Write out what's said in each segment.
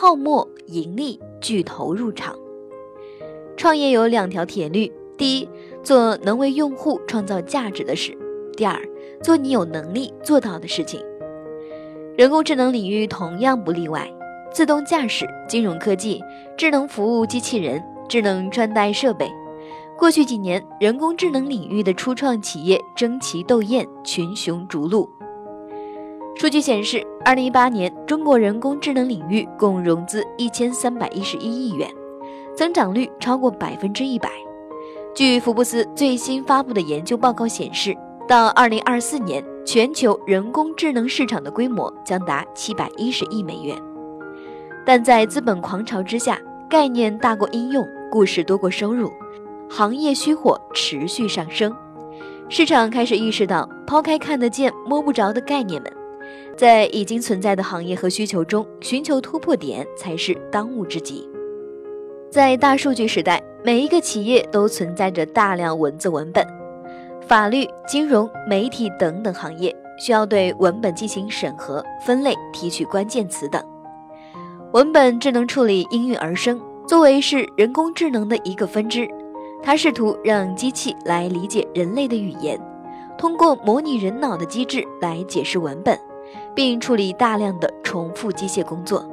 泡沫盈利，巨头入场。创业有两条铁律：第一，做能为用户创造价值的事；第二，做你有能力做到的事情。人工智能领域同样不例外。自动驾驶、金融科技、智能服务机器人、智能穿戴设备，过去几年，人工智能领域的初创企业争奇斗艳，群雄逐鹿。数据显示，二零一八年中国人工智能领域共融资一千三百一十一亿元，增长率超过百分之一百。据福布斯最新发布的研究报告显示，到二零二四年，全球人工智能市场的规模将达七百一十亿美元。但在资本狂潮之下，概念大过应用，故事多过收入，行业虚火持续上升，市场开始意识到，抛开看得见摸不着的概念们。在已经存在的行业和需求中寻求突破点才是当务之急。在大数据时代，每一个企业都存在着大量文字文本，法律、金融、媒体等等行业需要对文本进行审核、分类、提取关键词等。文本智能处理应运而生，作为是人工智能的一个分支，它试图让机器来理解人类的语言，通过模拟人脑的机制来解释文本。并处理大量的重复机械工作。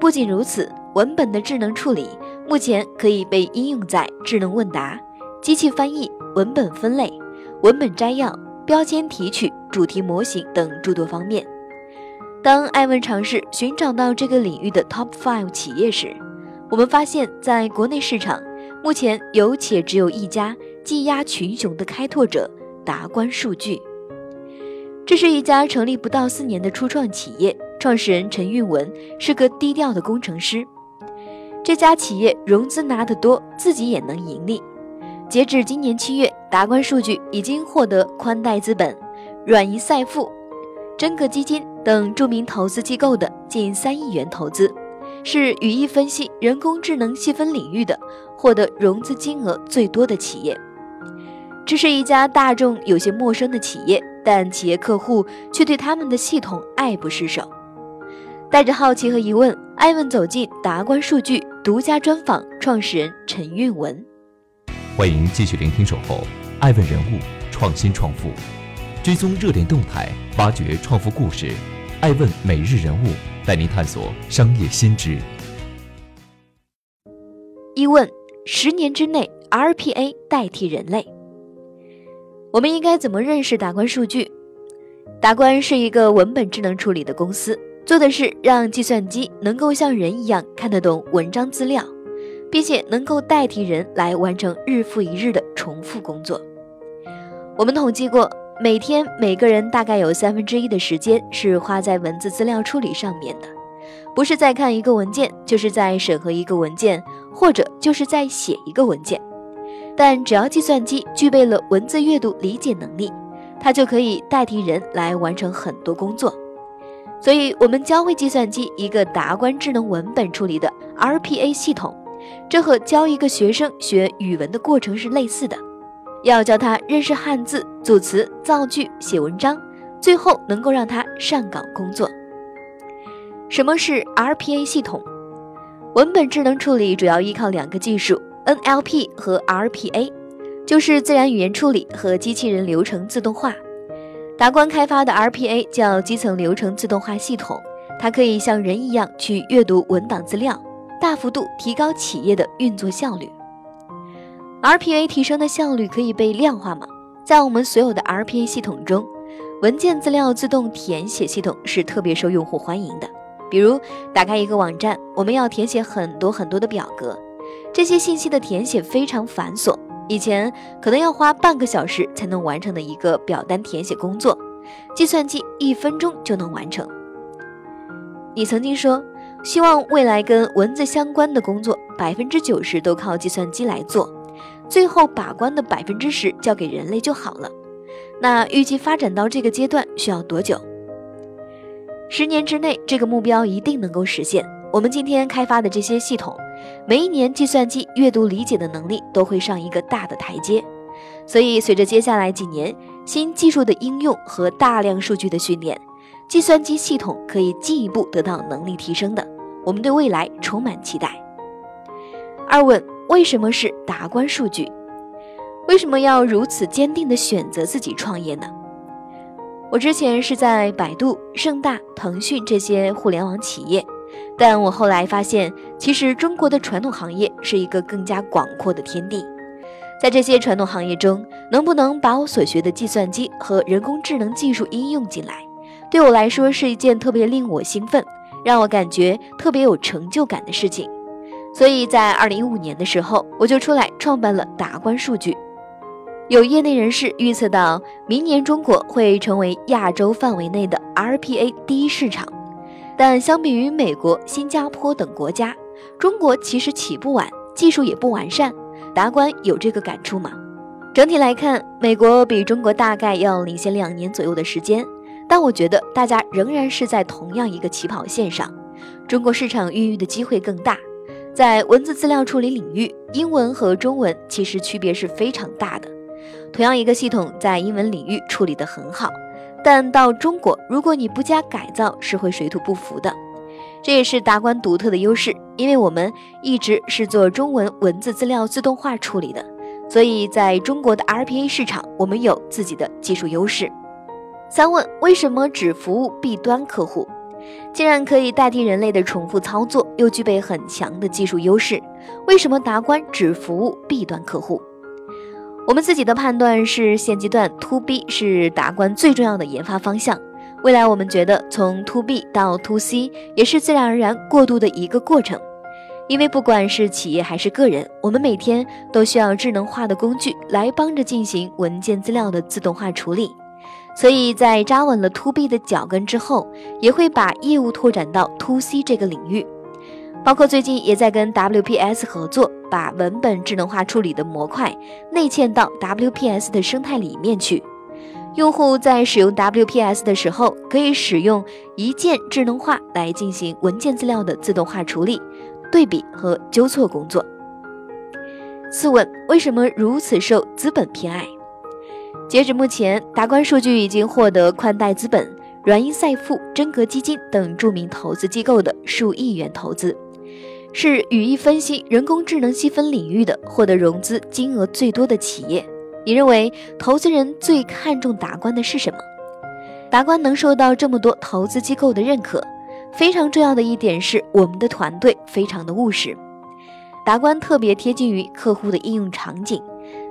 不仅如此，文本的智能处理目前可以被应用在智能问答、机器翻译、文本分类、文本摘要、标签提取、主题模型等诸多方面。当艾文尝试寻找到这个领域的 Top Five 企业时，我们发现，在国内市场目前有且只有一家技压群雄的开拓者——达观数据。这是一家成立不到四年的初创企业，创始人陈韵文是个低调的工程师。这家企业融资拿得多，自己也能盈利。截至今年七月，达观数据已经获得宽带资本、软银赛富、真格基金等著名投资机构的近三亿元投资，是语义分析、人工智能细分领域的获得融资金额最多的企业。这是一家大众有些陌生的企业。但企业客户却对他们的系统爱不释手。带着好奇和疑问，艾问走进达观数据独家专访创始人陈韵文。欢迎继续聆听《守候艾问人物创新创富》，追踪热点动态，挖掘创富故事。艾问每日人物带您探索商业新知。一问：十年之内，RPA 代替人类？我们应该怎么认识达观数据？达观是一个文本智能处理的公司，做的是让计算机能够像人一样看得懂文章资料，并且能够代替人来完成日复一日的重复工作。我们统计过，每天每个人大概有三分之一的时间是花在文字资料处理上面的，不是在看一个文件，就是在审核一个文件，或者就是在写一个文件。但只要计算机具备了文字阅读理解能力，它就可以代替人来完成很多工作。所以，我们教会计算机一个达观智能文本处理的 RPA 系统，这和教一个学生学语文的过程是类似的。要教他认识汉字、组词、造句、写文章，最后能够让他上岗工作。什么是 RPA 系统？文本智能处理主要依靠两个技术。NLP 和 RPA 就是自然语言处理和机器人流程自动化。达观开发的 RPA 叫基层流程自动化系统，它可以像人一样去阅读文档资料，大幅度提高企业的运作效率。RPA 提升的效率可以被量化吗？在我们所有的 RPA 系统中，文件资料自动填写系统是特别受用户欢迎的。比如，打开一个网站，我们要填写很多很多的表格。这些信息的填写非常繁琐，以前可能要花半个小时才能完成的一个表单填写工作，计算机一分钟就能完成。你曾经说希望未来跟文字相关的工作百分之九十都靠计算机来做，最后把关的百分之十交给人类就好了。那预计发展到这个阶段需要多久？十年之内，这个目标一定能够实现。我们今天开发的这些系统，每一年计算机阅读理解的能力都会上一个大的台阶。所以，随着接下来几年新技术的应用和大量数据的训练，计算机系统可以进一步得到能力提升的。我们对未来充满期待。二问：为什么是达观数据？为什么要如此坚定地选择自己创业呢？我之前是在百度、盛大、腾讯这些互联网企业，但我后来发现，其实中国的传统行业是一个更加广阔的天地。在这些传统行业中，能不能把我所学的计算机和人工智能技术应用进来，对我来说是一件特别令我兴奋、让我感觉特别有成就感的事情。所以在二零一五年的时候，我就出来创办了达观数据。有业内人士预测到，明年中国会成为亚洲范围内的 RPA 第一市场。但相比于美国、新加坡等国家，中国其实起步晚，技术也不完善。达观有这个感触吗？整体来看，美国比中国大概要领先两年左右的时间，但我觉得大家仍然是在同样一个起跑线上。中国市场孕育的机会更大，在文字资料处理领域，英文和中文其实区别是非常大的。同样一个系统在英文领域处理得很好，但到中国，如果你不加改造，是会水土不服的。这也是达观独特的优势，因为我们一直是做中文文字资料自动化处理的，所以在中国的 RPA 市场，我们有自己的技术优势。三问：为什么只服务 B 端客户？既然可以代替人类的重复操作，又具备很强的技术优势，为什么达观只服务 B 端客户？我们自己的判断是，现阶段 To B 是达观最重要的研发方向。未来我们觉得，从 To B 到 To C 也是自然而然过渡的一个过程。因为不管是企业还是个人，我们每天都需要智能化的工具来帮着进行文件资料的自动化处理。所以在扎稳了 To B 的脚跟之后，也会把业务拓展到 To C 这个领域。包括最近也在跟 WPS 合作，把文本智能化处理的模块内嵌到 WPS 的生态里面去。用户在使用 WPS 的时候，可以使用一键智能化来进行文件资料的自动化处理、对比和纠错工作。四问：为什么如此受资本偏爱？截止目前，达观数据已经获得宽带资本、软银赛富、真格基金等著名投资机构的数亿元投资。是语义分析、人工智能细分领域的获得融资金额最多的企业。你认为投资人最看重达观的是什么？达观能受到这么多投资机构的认可，非常重要的一点是我们的团队非常的务实。达观特别贴近于客户的应用场景，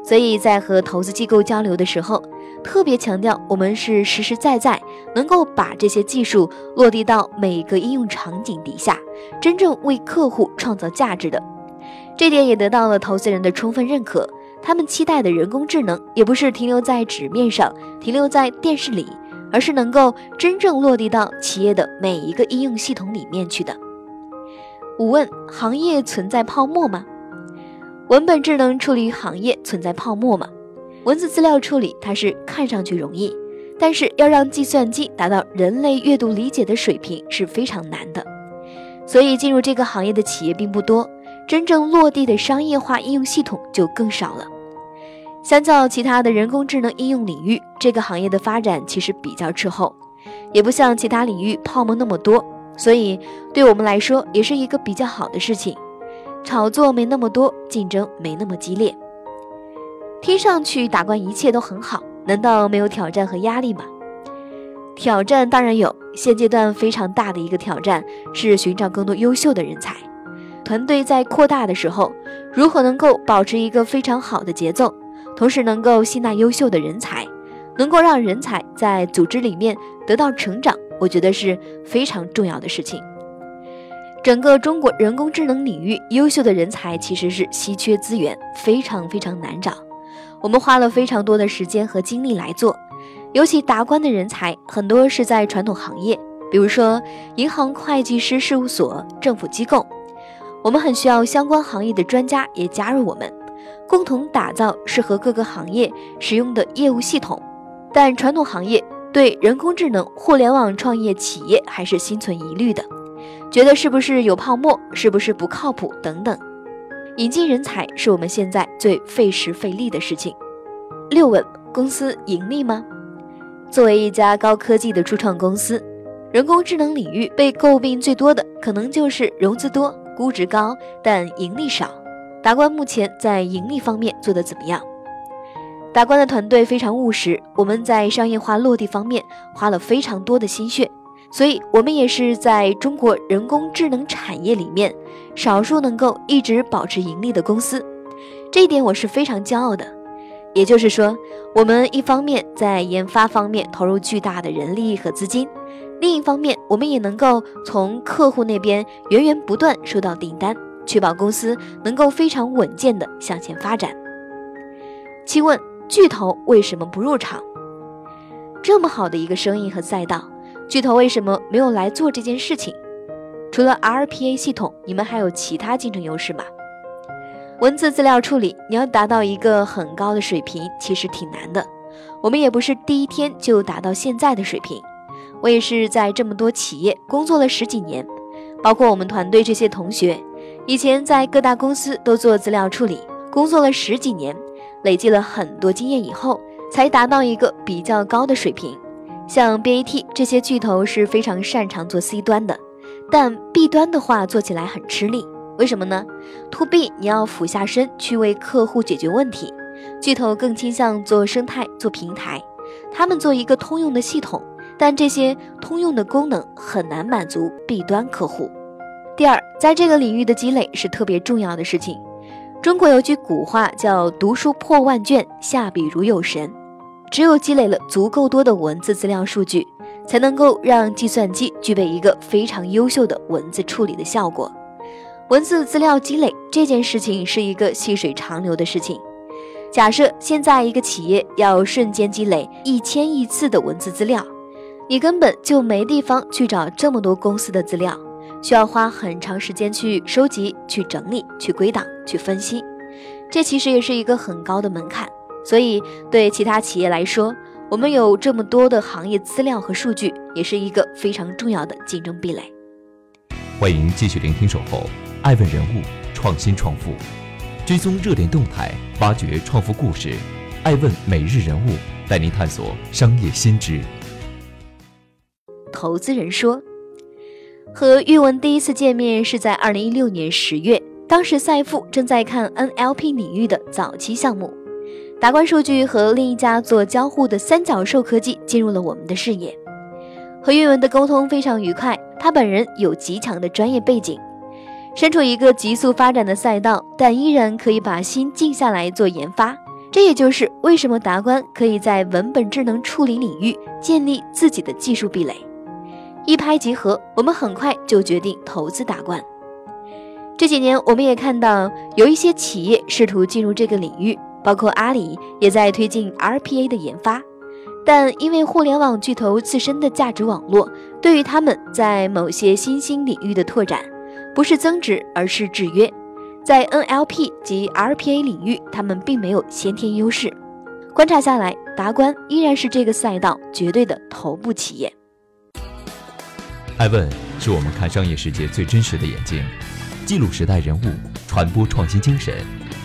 所以在和投资机构交流的时候。特别强调，我们是实实在在能够把这些技术落地到每个应用场景底下，真正为客户创造价值的。这点也得到了投资人的充分认可。他们期待的人工智能，也不是停留在纸面上，停留在电视里，而是能够真正落地到企业的每一个应用系统里面去的。五问：行业存在泡沫吗？文本智能处理行业存在泡沫吗？文字资料处理，它是看上去容易，但是要让计算机达到人类阅读理解的水平是非常难的。所以进入这个行业的企业并不多，真正落地的商业化应用系统就更少了。相较其他的人工智能应用领域，这个行业的发展其实比较滞后，也不像其他领域泡沫那么多，所以对我们来说也是一个比较好的事情。炒作没那么多，竞争没那么激烈。听上去打官一切都很好，难道没有挑战和压力吗？挑战当然有，现阶段非常大的一个挑战是寻找更多优秀的人才。团队在扩大的时候，如何能够保持一个非常好的节奏，同时能够吸纳优秀的人才，能够让人才在组织里面得到成长，我觉得是非常重要的事情。整个中国人工智能领域，优秀的人才其实是稀缺资源，非常非常难找。我们花了非常多的时间和精力来做，尤其达观的人才很多是在传统行业，比如说银行、会计师事务所、政府机构。我们很需要相关行业的专家也加入我们，共同打造适合各个行业使用的业务系统。但传统行业对人工智能、互联网创业企业还是心存疑虑的，觉得是不是有泡沫，是不是不靠谱等等。引进人才是我们现在最费时费力的事情。六问：公司盈利吗？作为一家高科技的初创公司，人工智能领域被诟病最多的可能就是融资多。估值高，但盈利少。达观目前在盈利方面做得怎么样？达观的团队非常务实，我们在商业化落地方面花了非常多的心血，所以我们也是在中国人工智能产业里面少数能够一直保持盈利的公司。这一点我是非常骄傲的。也就是说，我们一方面在研发方面投入巨大的人力和资金。另一方面，我们也能够从客户那边源源不断收到订单，确保公司能够非常稳健的向前发展。七问：巨头为什么不入场？这么好的一个生意和赛道，巨头为什么没有来做这件事情？除了 RPA 系统，你们还有其他竞争优势吗？文字资料处理，你要达到一个很高的水平，其实挺难的。我们也不是第一天就达到现在的水平。我也是在这么多企业工作了十几年，包括我们团队这些同学，以前在各大公司都做资料处理，工作了十几年，累积了很多经验以后，才达到一个比较高的水平。像 BAT 这些巨头是非常擅长做 C 端的，但 B 端的话做起来很吃力。为什么呢？To B 你要俯下身去为客户解决问题，巨头更倾向做生态、做平台，他们做一个通用的系统。但这些通用的功能很难满足 B 端客户。第二，在这个领域的积累是特别重要的事情。中国有句古话叫“读书破万卷，下笔如有神”。只有积累了足够多的文字资料数据，才能够让计算机具备一个非常优秀的文字处理的效果。文字资料积累这件事情是一个细水长流的事情。假设现在一个企业要瞬间积累一千亿次的文字资料。你根本就没地方去找这么多公司的资料，需要花很长时间去收集、去整理、去归档、去分析，这其实也是一个很高的门槛。所以，对其他企业来说，我们有这么多的行业资料和数据，也是一个非常重要的竞争壁垒。欢迎继续聆听《守候爱问人物创新创富》，追踪热点动态，挖掘创富故事。爱问每日人物带您探索商业新知。投资人说，和玉文第一次见面是在二零一六年十月，当时赛富正在看 NLP 领域的早期项目，达观数据和另一家做交互的三角兽科技进入了我们的视野。和玉文的沟通非常愉快，他本人有极强的专业背景，身处一个急速发展的赛道，但依然可以把心静下来做研发。这也就是为什么达观可以在文本智能处理领域建立自己的技术壁垒。一拍即合，我们很快就决定投资达观。这几年，我们也看到有一些企业试图进入这个领域，包括阿里也在推进 RPA 的研发。但因为互联网巨头自身的价值网络，对于他们在某些新兴领域的拓展，不是增值，而是制约。在 NLP 及 RPA 领域，他们并没有先天优势。观察下来，达观依然是这个赛道绝对的头部企业。爱问是我们看商业世界最真实的眼睛，记录时代人物，传播创新精神，